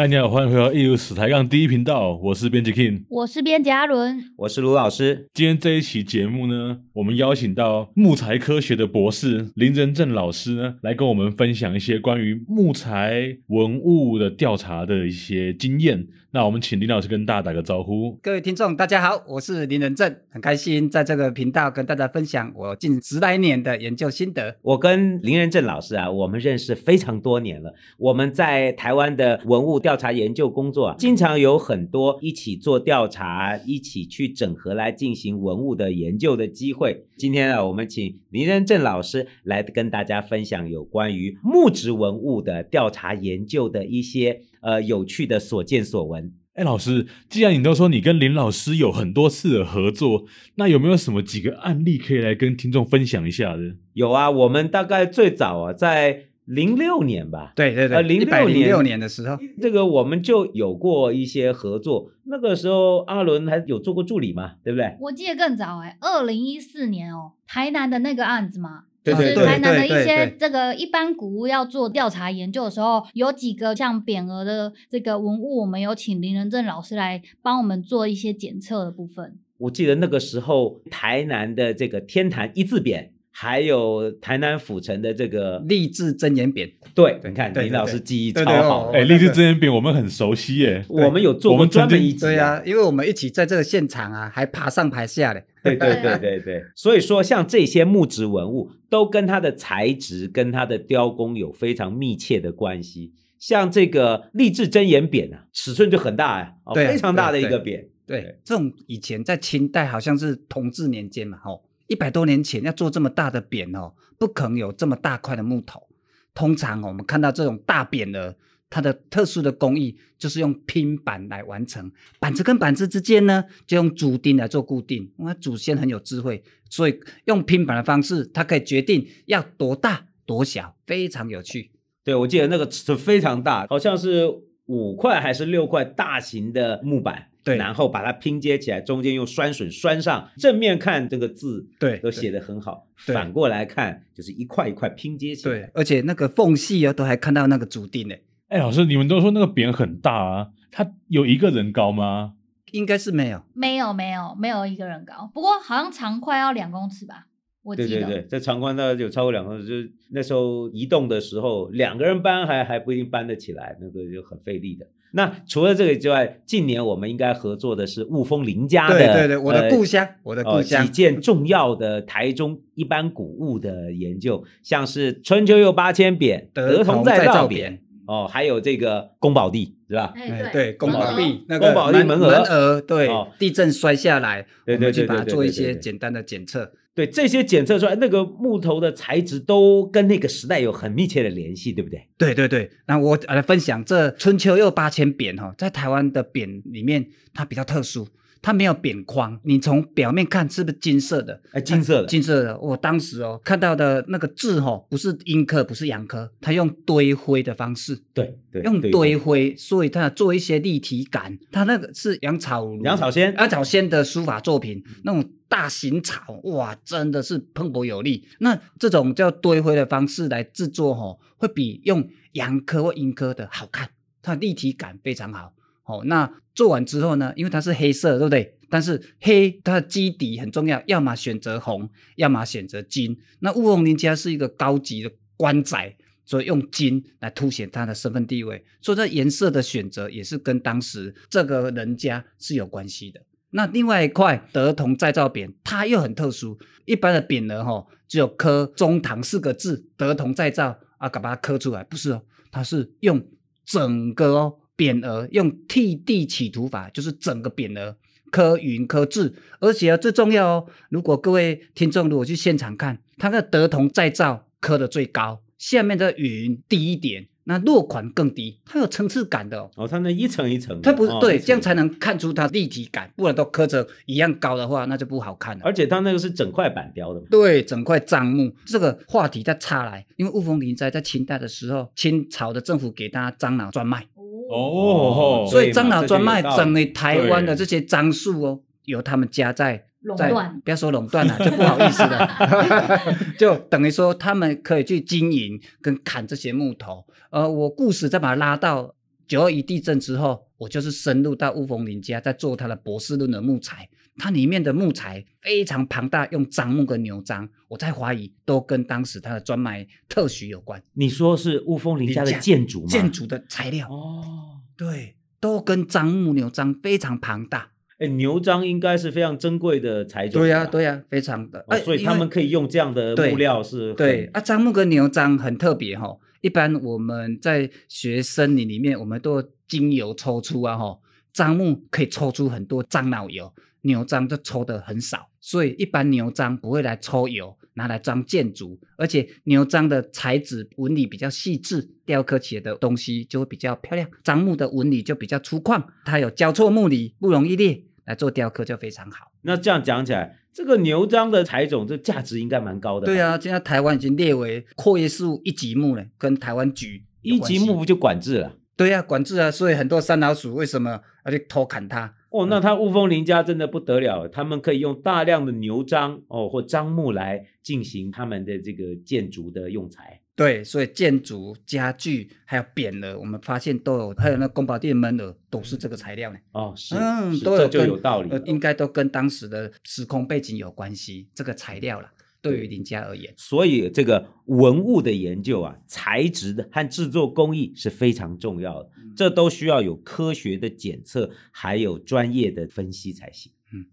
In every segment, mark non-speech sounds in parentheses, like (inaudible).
嗨，你好，欢迎回到一如史台杠第一频道，我是编辑 King，我是编辑阿伦，我是卢老师。今天这一期节目呢，我们邀请到木材科学的博士林仁正老师呢，来跟我们分享一些关于木材文物的调查的一些经验。那我们请林老师跟大家打个招呼。各位听众，大家好，我是林仁正，很开心在这个频道跟大家分享我近十来年的研究心得。我跟林仁正老师啊，我们认识非常多年了。我们在台湾的文物调查研究工作啊，经常有很多一起做调查、一起去整合来进行文物的研究的机会。今天啊，我们请林仁正老师来跟大家分享有关于木质文物的调查研究的一些。呃，有趣的所见所闻。哎，老师，既然你都说你跟林老师有很多次的合作，那有没有什么几个案例可以来跟听众分享一下的？有啊，我们大概最早啊，在零六年吧，对对对，呃，零六年，六年的时候，这个我们就有过一些合作。那个时候阿伦还有做过助理嘛，对不对？我记得更早哎，二零一四年哦，台南的那个案子嘛。对对对，就是台南的一些这个一般古物要做调查研究的时候，有几个像匾额的这个文物，我们有请林仁正老师来帮我们做一些检测的部分。我记得那个时候台南的这个天坛一字匾。还有台南府城的这个励志真言匾，对，你看林老师记忆超好，哎，励志真言匾我们很熟悉耶，我们有做过专门一集，对啊，因为我们一起在这个现场啊，还爬上爬下的，对对对对对，(laughs) 所以说像这些木质文物都跟它的材质跟它的雕工有非常密切的关系，像这个励志真言匾啊，尺寸就很大呀，哦，非常大的一个匾，对，这种以前在清代好像是同治年间嘛，吼。一百多年前要做这么大的匾哦，不可能有这么大块的木头。通常我们看到这种大匾额，它的特殊的工艺就是用拼板来完成。板子跟板子之间呢，就用竹钉来做固定。因为祖先很有智慧，所以用拼板的方式，它可以决定要多大多小，非常有趣。对，我记得那个尺非常大，好像是五块还是六块大型的木板。对，然后把它拼接起来，中间用酸榫拴上。正面看这个字，对，都写得很好。反过来看，就是一块一块拼接起来。对，而且那个缝隙啊，都还看到那个竹钉呢。哎，老师，你们都说那个匾很大啊，它有一个人高吗？应该是没有，没有，没有，没有一个人高。不过好像长宽要两公尺吧。我记得对对对，在长宽大概有超过两公尺，就是那时候移动的时候，两个人搬还还不一定搬得起来，那个就很费力的。那除了这个之外，近年我们应该合作的是雾峰林家的，对对对，我的故乡，呃、我的故乡、呃，几件重要的台中一般古物的研究，像是春秋又八千扁、德同再造匾，哦，还有这个宫保地，是吧？哎，对，宫保地，那个宫保地门额，门额，对，哦、地震摔下来，对对对，去把它做一些简单的检测。对，这些检测出来，那个木头的材质都跟那个时代有很密切的联系，对不对？对对对。那我来分享这春秋又八千扁哈，在台湾的扁里面，它比较特殊。它没有扁框，你从表面看是不是金色的？哎，金色的，金色的。我当时哦看到的那个字哈，不是阴刻，不是阳刻，它用堆灰的方式，对对，用堆灰，所以它做一些立体感。它那个是杨草杨草仙，杨草仙的书法作品，那种大型草，哇，真的是磅礴有力。那这种叫堆灰的方式来制作哈，会比用阳科或阴科的好看，它立体感非常好。哦，那做完之后呢？因为它是黑色，对不对？但是黑它的基底很重要，要么选择红，要么选择金。那乌龙林家是一个高级的官宅，所以用金来凸显它的身份地位。所以这颜色的选择也是跟当时这个人家是有关系的。那另外一块德同再造匾，它又很特殊。一般的匾额哈，只有刻中堂四个字“德同再造”啊，把它刻出来，不是哦，它是用整个哦。匾额用替地起图法，就是整个匾额刻云刻字，而且最重要哦。如果各位听众如果去现场看，它的德同再造刻的最高，下面的云低一点，那落款更低，它有层次感的哦。哦，它那一层一层，它不是、哦、对，这样才能看出它立体感，不然都刻着一样高的话，那就不好看了。而且它那个是整块板雕的，对，整块樟木。这个话题再插来，因为雾峰林灾在清代的时候，清朝的政府给大家樟脑专卖。哦，所以樟脑专卖整个台湾的这些樟树哦，由他们家在在，不要说垄断了，就不好意思了，(laughs) (laughs) 就等于说他们可以去经营跟砍这些木头。呃，我故事再把它拉到九二一地震之后，我就是深入到雾峰林家，在做他的博士论的木材。它里面的木材非常庞大，用樟木跟牛樟，我在怀疑都跟当时他的专卖特许有关。你说是雾峰林家的建筑吗？建筑的材料哦，对，都跟樟木、牛樟非常庞大。哎，牛樟应该是非常珍贵的材质。对呀、啊，对呀、啊，非常的。哦、所以他们可以用这样的木料是。对啊，樟木跟牛樟很特别哈、哦。一般我们在学森林里面，我们都精油抽出啊哈，樟木可以抽出很多樟脑油，牛樟就抽的很少，所以一般牛樟不会来抽油，拿来装建筑，而且牛樟的材质纹理比较细致，雕刻起来的东西就会比较漂亮。樟木的纹理就比较粗犷，它有交错木理，不容易裂。来做雕刻就非常好。那这样讲起来，这个牛樟的材种，这价值应该蛮高的。对啊，现在台湾已经列为阔叶树一级木了，跟台湾菊一级木不就管制了？对啊，管制啊，所以很多山老鼠为什么要去偷砍它？哦，那他雾峰林家真的不得了，他们可以用大量的牛樟哦或樟木来进行他们的这个建筑的用材。对，所以建筑、家具还有匾额，我们发现都有，还有那宫保店门额都是这个材料呢。哦，是，嗯，都有这就有道理，呃，应该都跟当时的时空背景有关系。这个材料啦，对于林家而言，所以这个文物的研究啊，材质的和制作工艺是非常重要的，嗯，这都需要有科学的检测，还有专业的分析才行。嗯，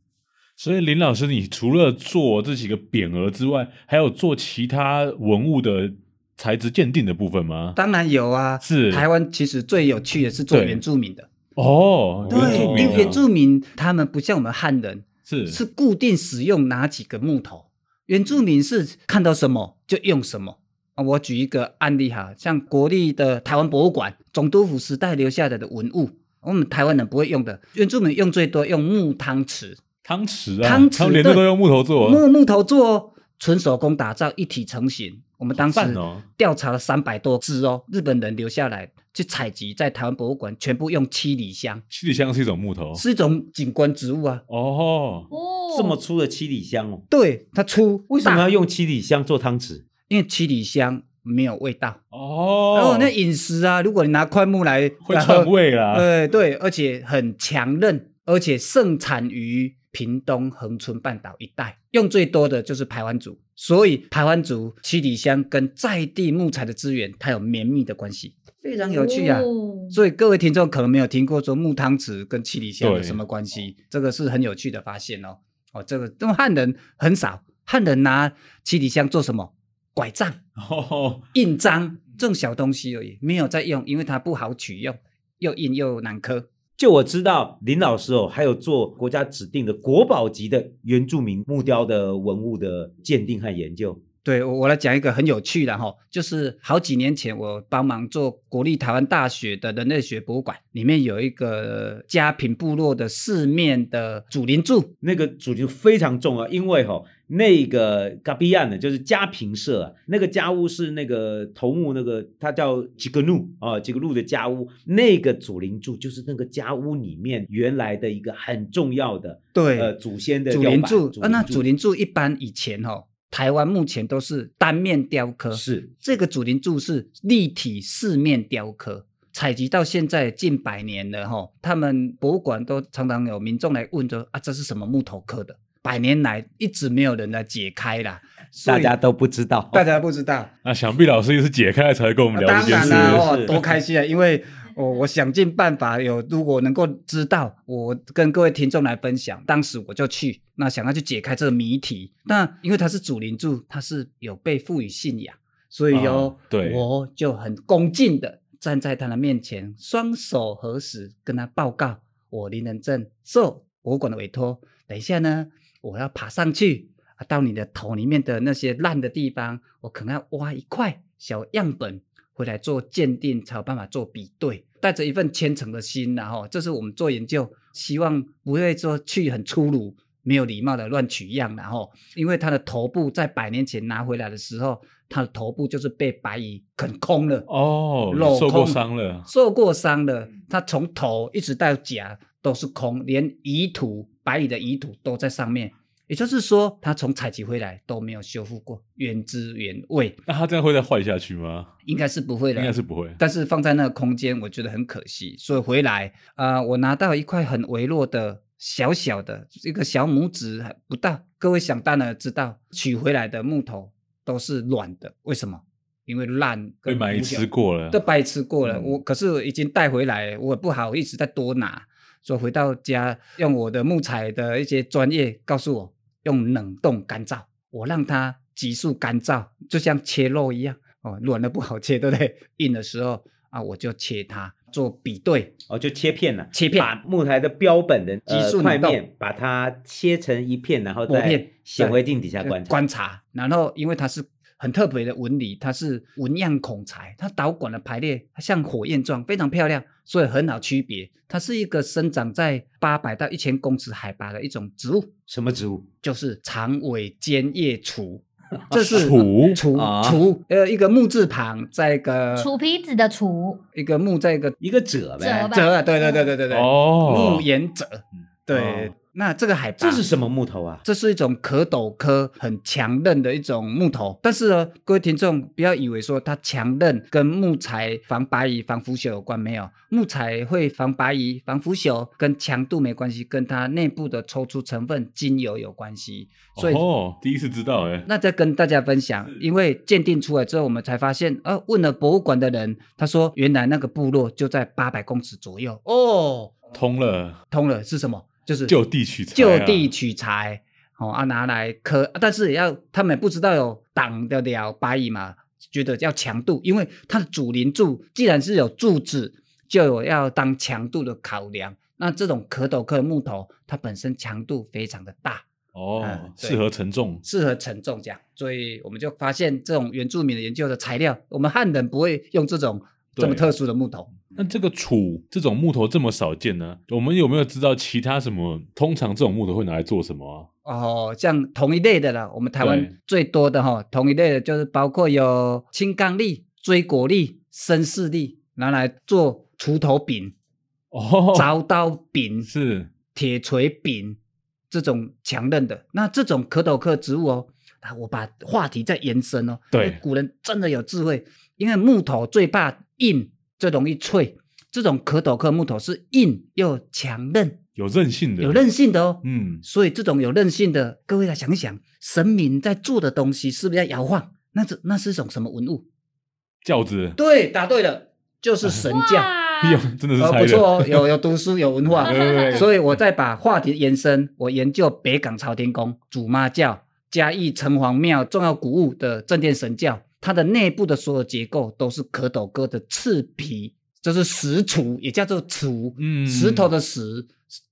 所以林老师，你除了做这几个匾额之外，还有做其他文物的。材质鉴定的部分吗？当然有啊，是台湾其实最有趣的是做原住民的哦，对，因为原住民他们不像我们汉人，是是固定使用哪几个木头，原住民是看到什么就用什么啊。我举一个案例哈，像国立的台湾博物馆总督府时代留下来的文物，我们台湾人不会用的，原住民用最多用木汤匙，汤匙啊，汤匙连都用木头做，木木头做哦，纯手工打造，一体成型。我们当时调查了三百多只哦，日本人留下来去采集，在台湾博物馆全部用七里香。七里香是一种木头，是一种景观植物啊。哦哦，这么粗的七里香哦。对，它粗。为什么要用七里香做汤匙？因为七里香没有味道哦。然后那饮食啊，如果你拿块木来，会串味啦。对对，而且很强韧，而且盛产于屏东恒春半岛一带，用最多的就是排湾族。所以排湾族七里香跟在地木材的资源，它有绵密的关系，非常有趣啊！哦、所以各位听众可能没有听过说木汤匙跟七里香有什么关系，这个是很有趣的发现哦。哦，这个因为汉人很少，汉人拿七里香做什么？拐杖、哦、印章这种小东西而已，没有在用，因为它不好取用，又硬又难刻。就我知道，林老师哦，还有做国家指定的国宝级的原住民木雕的文物的鉴定和研究。对，我我来讲一个很有趣的哈，就是好几年前我帮忙做国立台湾大学的人类学博物馆，里面有一个家平部落的四面的主林柱，那个主题非常重要，因为哈那个嘎比亚呢，就是家平社啊，那个家屋是那个头目那个他叫吉格努啊，吉格努的家屋，那个祖灵柱就是那个家屋里面原来的一个很重要的对呃祖先的祖灵柱啊，那祖灵柱一般以前哦。台湾目前都是单面雕刻，是这个祖灵柱是立体四面雕刻，采集到现在近百年了哈。他们博物馆都常常有民众来问说啊，这是什么木头刻的？百年来一直没有人来解开啦，大家都不知道，大家不知道。那想必老师也是解开了才跟我们聊这件事，当然啦，哦，多开心啊！因为。我我想尽办法有，如果能够知道，我跟各位听众来分享。当时我就去，那想要去解开这个谜题。那因为他是主灵柱，他是有被赋予信仰，所以哟、哦，对，我就很恭敬的站在他的面前，双手合十，跟他报告：我林人正受博物馆的委托，等一下呢，我要爬上去，到你的头里面的那些烂的地方，我可能要挖一块小样本。回来做鉴定才有办法做比对，带着一份虔诚的心，然后这是我们做研究，希望不会说去很粗鲁、没有礼貌的乱取样，然后因为他的头部在百年前拿回来的时候，他的头部就是被白蚁啃空了哦，镂空，受过伤了，受过伤了，他从头一直到甲都是空，连遗土白蚁的遗土都在上面，也就是说，它从采集回来都没有修复过，原汁原味。那它这样会再坏下去吗？应该是不会的，应该是不会。但是放在那个空间，我觉得很可惜。所以回来，啊、呃，我拿到一块很微弱的、小小的一个小拇指还不到。各位想当然知道，取回来的木头都是软的，为什么？因为烂，被白吃过了，都白吃过了。嗯、我可是已经带回来，我不好意思再多拿。所以回到家，用我的木材的一些专业告诉我。用冷冻干燥，我让它急速干燥，就像切肉一样哦，软的不好切，对不对？硬的时候啊，我就切它做比对，哦，就切片了，切片，把木材的标本的急速块面，把它切成一片，然后在显微镜底下观察，观察，然后因为它是。很特别的纹理，它是纹样孔材，它导管的排列它像火焰状，非常漂亮，所以很好区别。它是一个生长在八百到一千公尺海拔的一种植物。什么植物？就是长尾尖叶橱。(laughs) 这是楚楚楚，呃，一个木字旁，在一个楚皮子的楚，一个木，在一个一个褶呗，褶，对对对对对对，哦，木沿褶，对。哦那这个海拔，这是什么木头啊？这是一种壳斗科很强韧的一种木头。但是呢，各位听众不要以为说它强韧跟木材防白蚁、防腐朽有关，没有。木材会防白蚁、防腐朽，跟强度没关系，跟它内部的抽出成分精油有关系。所以哦，第一次知道哎。那再跟大家分享，因为鉴定出来之后，我们才发现，呃，问了博物馆的人，他说原来那个部落就在八百公尺左右。哦，通了，通了是什么？就是就地取材，就地取材，哦啊，拿来刻，但是也要他们不知道有挡得了白蚁嘛，觉得要强度，因为它的主林柱既然是有柱子，就有要当强度的考量。那这种壳斗科木头，它本身强度非常的大，哦，嗯、适合承重，适合承重这样，所以我们就发现这种原住民的研究的材料，我们汉人不会用这种这么特殊的木头。那这个杵这种木头这么少见呢？我们有没有知道其他什么？通常这种木头会拿来做什么啊？哦，像同一类的啦，我们台湾最多的哈，同一类的就是包括有青刚櫟、椎果櫟、深柿櫟，拿来做锄头柄、哦，凿刀柄是铁锤柄这种强韧的。那这种可斗科植物哦，啊，我把话题再延伸哦。对，古人真的有智慧，因为木头最怕硬。最容易脆，这种壳斗科木头是硬又强韧，有韧性的，有韧性的哦。嗯，所以这种有韧性的，各位来想一想，神明在做的东西是不是在摇晃？那是那是一种什么文物？轿子。对，答对了，就是神轿。(laughs) 有，真的是。不错哦，有有读书有文化。(laughs) 对对对。所以我再把话题延伸，我研究北港朝天宫、祖妈教、嘉义城隍庙重要古物的正殿神轿。它的内部的所有结构都是壳斗科的刺皮，就是石橱，也叫做橱。嗯，石头的石，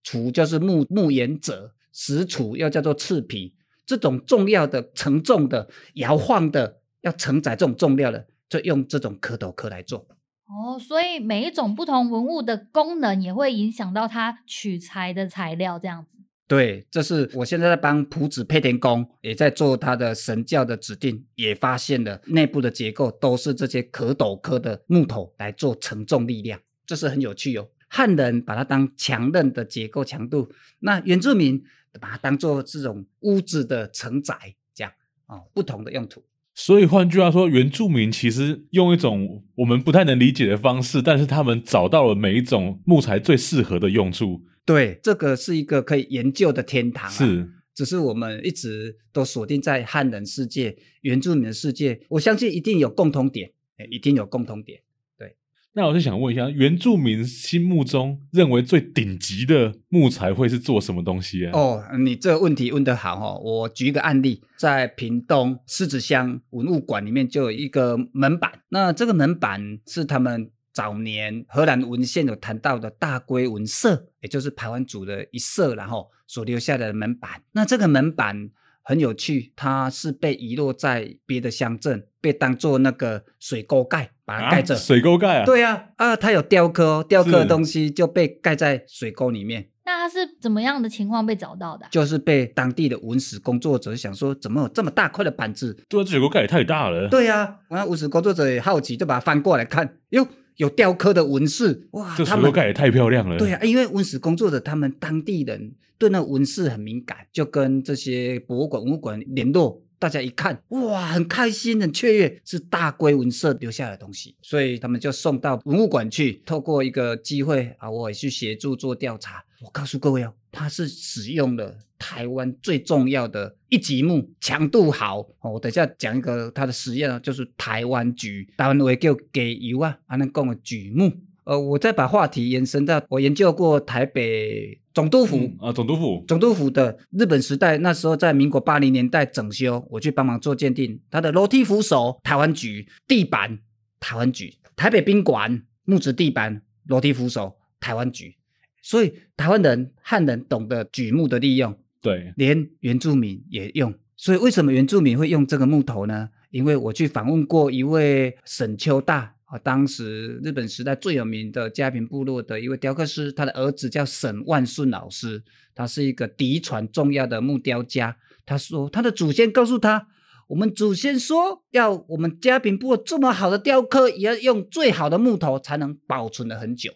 橱就是木木沿褶，石橱又叫做刺皮。这种重要的、承重的、摇晃的，要承载这种重量的，就用这种壳斗科来做。哦，所以每一种不同文物的功能也会影响到它取材的材料，这样子。对，这是我现在在帮朴子配天宫，也在做他的神教的指定，也发现了内部的结构都是这些壳斗科的木头来做承重力量，这是很有趣哦。汉人把它当强韧的结构强度，那原住民把它当做这种屋子的承载，这样啊、哦，不同的用途。所以换句话说，原住民其实用一种我们不太能理解的方式，但是他们找到了每一种木材最适合的用处。对，这个是一个可以研究的天堂啊。是，只是我们一直都锁定在汉人世界、原住民的世界。我相信一定有共同点，一定有共同点。对，那我就想问一下，原住民心目中认为最顶级的木材会是做什么东西啊？哦，你这个问题问得好哦！我举一个案例，在屏东狮子乡文物馆里面就有一个门板，那这个门板是他们。早年荷兰文献有谈到的大龟文社，也就是排湾族的一社，然后所留下的门板。那这个门板很有趣，它是被遗落在别的乡镇，被当做那个水沟盖把它盖着。啊、水沟盖啊？对啊，啊，它有雕刻哦，雕刻的东西就被盖在水沟里面。那它是怎么样的情况被找到的？就是被当地的文史工作者想说，怎么有这么大块的板子？对啊，这水沟盖也太大了。对啊，然后文史工作者也好奇，就把它翻过来看，哟。有雕刻的纹饰，哇，这他们水沟盖也太漂亮了。对啊，因为文史工作者他们当地人对那纹饰很敏感，就跟这些博物馆、文物馆联络。大家一看，哇，很开心，很雀跃，是大龟文社留下来的东西，所以他们就送到文物馆去。透过一个机会啊，我也去协助做调查。我告诉各位哦，它是使用了台湾最重要的一级木，强度好哦。我等一下讲一个它的实验啊，就是台湾橘，台湾话叫给油啊，还能讲的橘木。呃，我再把话题延伸到我研究过台北总督府、嗯、啊，总督府，总督府的日本时代那时候在民国八零年代整修，我去帮忙做鉴定，它的楼梯扶手台湾橘，地板台湾橘，台北宾馆木质地板、楼梯扶手台湾橘，所以台湾人汉人懂得橘木的利用，对，连原住民也用，所以为什么原住民会用这个木头呢？因为我去访问过一位沈秋大。啊，当时日本时代最有名的佳平部落的一位雕刻师，他的儿子叫沈万顺老师，他是一个嫡传重要的木雕家。他说，他的祖先告诉他，我们祖先说，要我们佳平部落这么好的雕刻，也要用最好的木头才能保存的很久。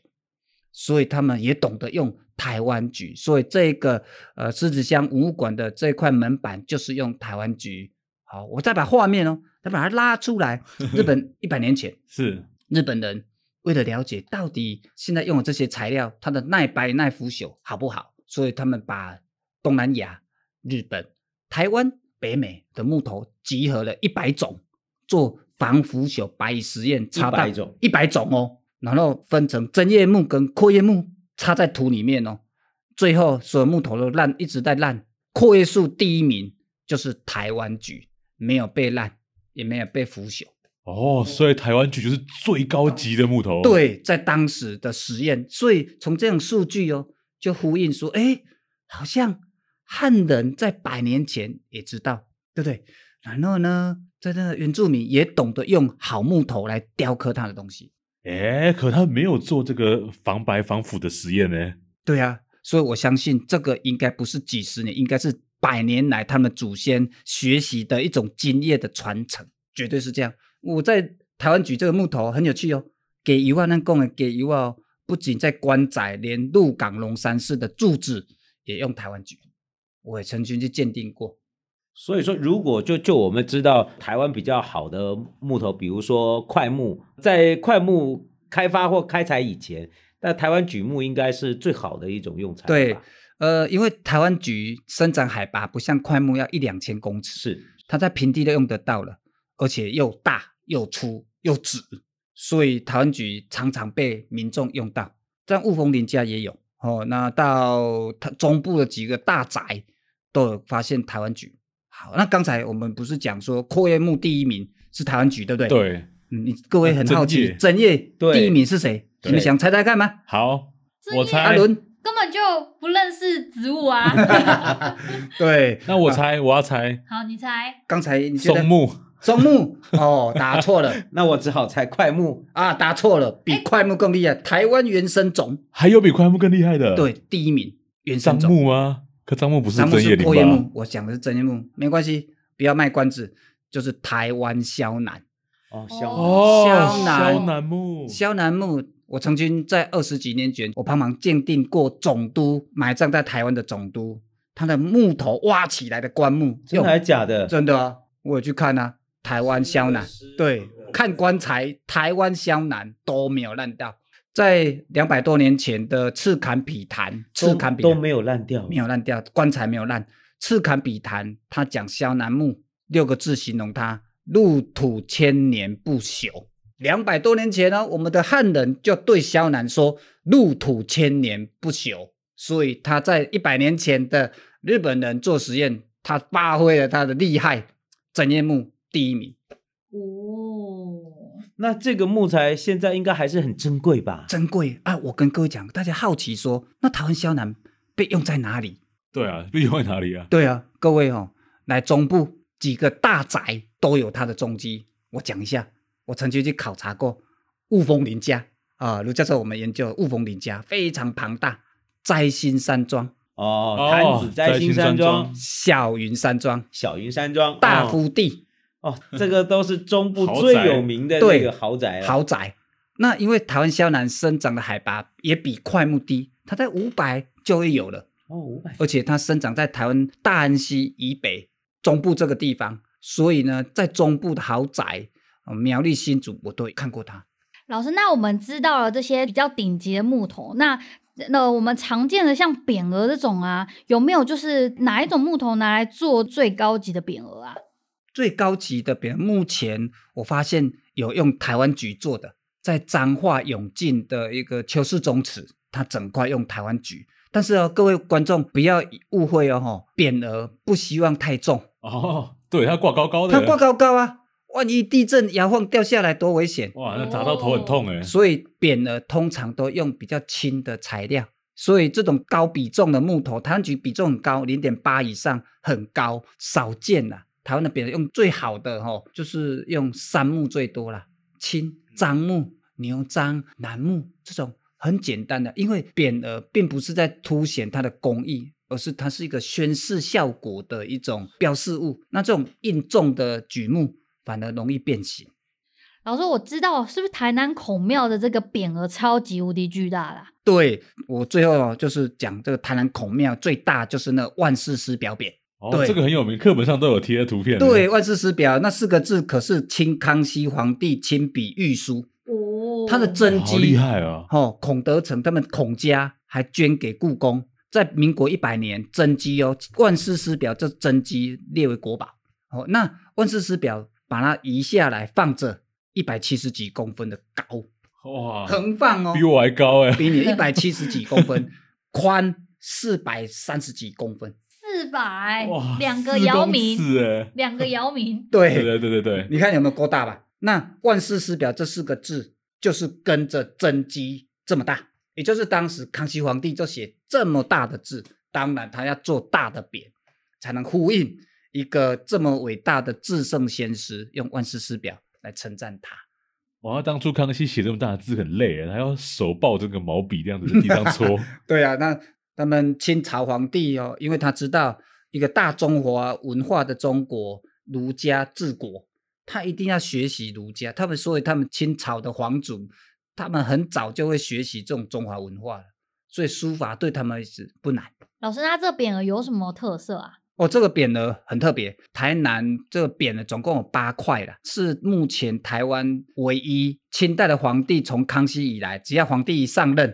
所以他们也懂得用台湾橘。所以这个呃狮子乡文物馆的这块门板就是用台湾橘。好，我再把画面哦。再把它拉出来，(laughs) 日本一百年前是日本人为了了解到底现在用的这些材料，它的耐白耐腐朽好不好，所以他们把东南亚、日本、台湾、北美的木头集合了一百种，做防腐朽白蚁实验，一百种一百种哦，然后分成针叶木跟阔叶木，插在土里面哦，最后所有木头都烂，一直在烂，阔叶树第一名就是台湾橘，没有被烂。也没有被腐朽哦，所以台湾橘就是最高级的木头。对，在当时的实验，所以从这种数据哦，就呼应说，哎，好像汉人在百年前也知道，对不对？然后呢，在那原住民也懂得用好木头来雕刻他的东西。哎，可他没有做这个防白防腐的实验呢。对啊，所以我相信这个应该不是几十年，应该是。百年来，他们祖先学习的一种经验的传承，绝对是这样。我在台湾举这个木头很有趣哦，给一万那贡的给一万哦，不仅在关仔，连鹿港龙山寺的柱子也用台湾举，我也曾经去鉴定过。所以说，如果就就我们知道台湾比较好的木头，比如说块木，在块木开发或开采以前，那台湾榉木应该是最好的一种用材。对。呃，因为台湾榉生长海拔不像块木要一两千公尺，是它在平地都用得到了，而且又大又粗又直，所以台湾榉常常被民众用到。在雾峰林家也有哦，那到它中部的几个大宅都有发现台湾橘。好，那刚才我们不是讲说阔叶木第一名是台湾局，对不对？对，你各位很好奇，整叶第一名是谁？你们想猜猜看吗？好，我猜阿伦。根本就不认识植物啊！(laughs) 对，(laughs) 那我猜，我要猜。好，你猜。刚才你觉得松木，松木哦，答错了。(laughs) 那我只好猜快木啊，答错了，比快木更厉害。台湾原生种还有比快木更厉害的？对，第一名原生种。木吗？可樟木不是针叶林吧？樟木是阔叶木，我讲的是真叶木，没关系，不要卖关子，就是台湾肖楠。哦，肖楠，萧楠木，肖楠木。我曾经在二十几年前，我帮忙鉴定过总督埋葬在台湾的总督，他的木头挖起来的棺木，真的还是假的？真的啊，我有去看啊，台湾肖楠，对，看棺材，台湾肖楠都没有烂掉，在两百多年前的赤坎比坛，赤坎比都没有烂掉，没有烂掉，棺材没有烂，赤坎比坛，他讲萧楠木六个字形容他，入土千年不朽。两百多年前呢，我们的汉人就对萧楠说“入土千年不朽”，所以他在一百年前的日本人做实验，他发挥了他的厉害，整叶木第一名。哦，那这个木材现在应该还是很珍贵吧？珍贵啊！我跟各位讲，大家好奇说，那台湾萧楠被用在哪里？对啊，被用在哪里啊？对啊，各位哦，来中部几个大宅都有它的踪迹，我讲一下。我曾经去考察过雾峰林家啊，卢教授，我们研究雾峰林家非常庞大，摘星山庄哦，潭子摘星山庄，小云山庄，小云山庄，大夫第哦，这个都是中部最有名的那个豪宅，豪宅。那因为台湾肖楠生长的海拔也比快木低，它在五百就会有了哦，五百，而且它生长在台湾大安溪以北中部这个地方，所以呢，在中部的豪宅，苗栗新竹我都有看过它。老师，那我们知道了这些比较顶级的木头，那那我们常见的像匾额这种啊，有没有就是哪一种木头拿来做最高级的匾额啊？最高级的匾额，目前我发现有用台湾菊做的。在彰化永靖的一个邱氏宗祠，它整块用台湾菊，但是哦，各位观众不要误会哦，哈，匾额不希望太重哦，对，它挂高高的，它挂高高啊，万一地震摇晃掉下来多危险！哇，那砸到头很痛哎。所以匾额通常都用比较轻的材料，所以这种高比重的木头，台湾菊比重很高，零点八以上很高，少见呐。台湾的匾额用最好的哈，就是用杉木最多啦，青。樟木、牛樟、楠木这种很简单的，因为匾额并不是在凸显它的工艺，而是它是一个宣示效果的一种标示物。那这种硬重的榉木反而容易变形。老师，我知道是不是台南孔庙的这个匾额超级无敌巨大啦？对，我最后就是讲这个台南孔庙最大就是那万世师表匾。哦，对这个很有名，课本上都有贴的图片。对，万世师表那四个字可是清康熙皇帝亲笔御书哦，他的真迹好厉害啊！哦，孔德成他们孔家还捐给故宫，在民国一百年真迹哦，万世师表这真迹列为国宝。哦，那万世师表把它移下来放着，一百七十几公分的高，哇，横放哦，比我还高哎，比你 (laughs) 一百七十几公分，宽四百三十几公分。四百哇，(laughs) 两个姚明，是两个姚明，对对对对对对，你看有没有够大吧？那万世师表这四个字就是跟着真迹这么大，也就是当时康熙皇帝就写这么大的字，当然他要做大的匾，才能呼应一个这么伟大的至圣先师，用万世师表来称赞他。哇，当初康熙写这么大的字很累，他要手抱这个毛笔这样子在地上搓。(laughs) 对啊，那。他们清朝皇帝哦，因为他知道一个大中华文化的中国儒家治国，他一定要学习儒家。他们所以他们清朝的皇族，他们很早就会学习这种中华文化了，所以书法对他们是不难。老师，那这匾额有什么特色啊？哦，这个匾额很特别，台南这个匾额总共有八块了，是目前台湾唯一清代的皇帝从康熙以来，只要皇帝一上任，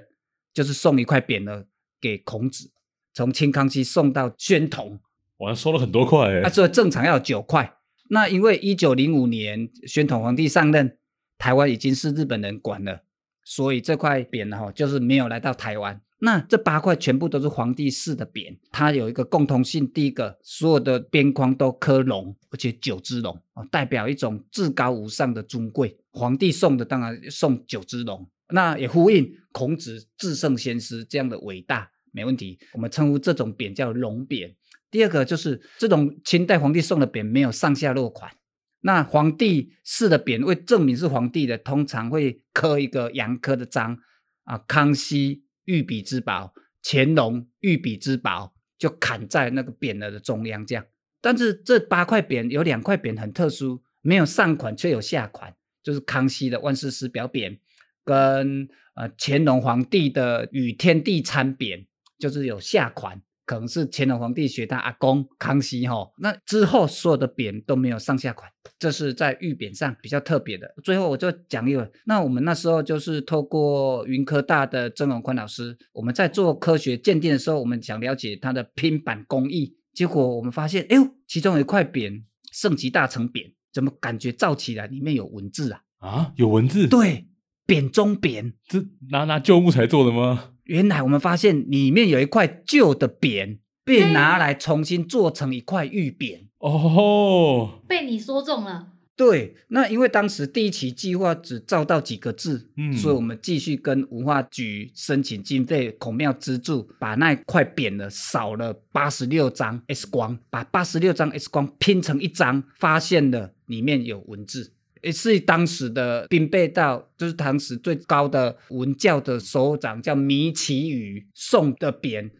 就是送一块匾额。给孔子，从清康熙送到宣统，我还收了很多块哎。啊，所以正常要有九块。那因为一九零五年宣统皇帝上任，台湾已经是日本人管了，所以这块匾哈就是没有来到台湾。那这八块全部都是皇帝赐的匾，它有一个共同性，第一个所有的边框都刻龙，而且九只龙啊，代表一种至高无上的尊贵。皇帝送的当然送九只龙，那也呼应孔子至圣先师这样的伟大。没问题，我们称呼这种匾叫龙匾。第二个就是这种清代皇帝送的匾没有上下落款，那皇帝赐的匾为证明是皇帝的，通常会刻一个阳刻的章啊，康熙御笔之宝，乾隆御笔之宝，就砍在那个匾额的中央这样。但是这八块匾有两块匾很特殊，没有上款却有下款，就是康熙的万世师表匾跟呃乾隆皇帝的与天地参匾。就是有下款，可能是乾隆皇帝学他阿公康熙哈，那之后所有的匾都没有上下款，这是在御匾上比较特别的。最后我就讲一个，那我们那时候就是透过云科大的曾荣宽老师，我们在做科学鉴定的时候，我们想了解它的拼版工艺，结果我们发现，哎呦，其中有一块匾，圣极大成匾，怎么感觉造起来里面有文字啊？啊，有文字？对，匾中匾，这拿拿旧木材做的吗？原来我们发现里面有一块旧的匾，被拿来重新做成一块玉匾。哦，被你说中了。对，那因为当时第一期计划只照到几个字，嗯，所以我们继续跟文化局申请经费，孔庙资助，把那块匾呢扫了八十六张 X 光，把八十六张 X 光拼成一张，发现了里面有文字。也是当时的兵备道，就是当时最高的文教的首长，叫米其宇送的匾。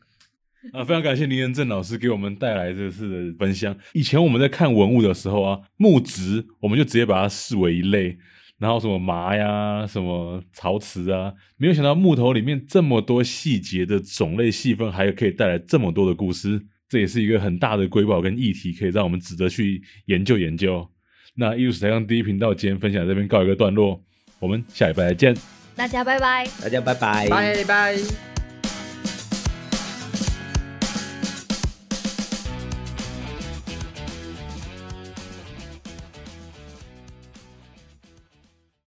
啊，非常感谢林仁正老师给我们带来这次的分享。以前我们在看文物的时候啊，木植我们就直接把它视为一类，然后什么麻呀，什么陶瓷啊，没有想到木头里面这么多细节的种类细分，还有可以带来这么多的故事，这也是一个很大的瑰宝跟议题，可以让我们值得去研究研究。那艺术史台上第一频道今天分享这边告一个段落，我们下礼拜再见，大家拜拜，大家拜拜，拜拜。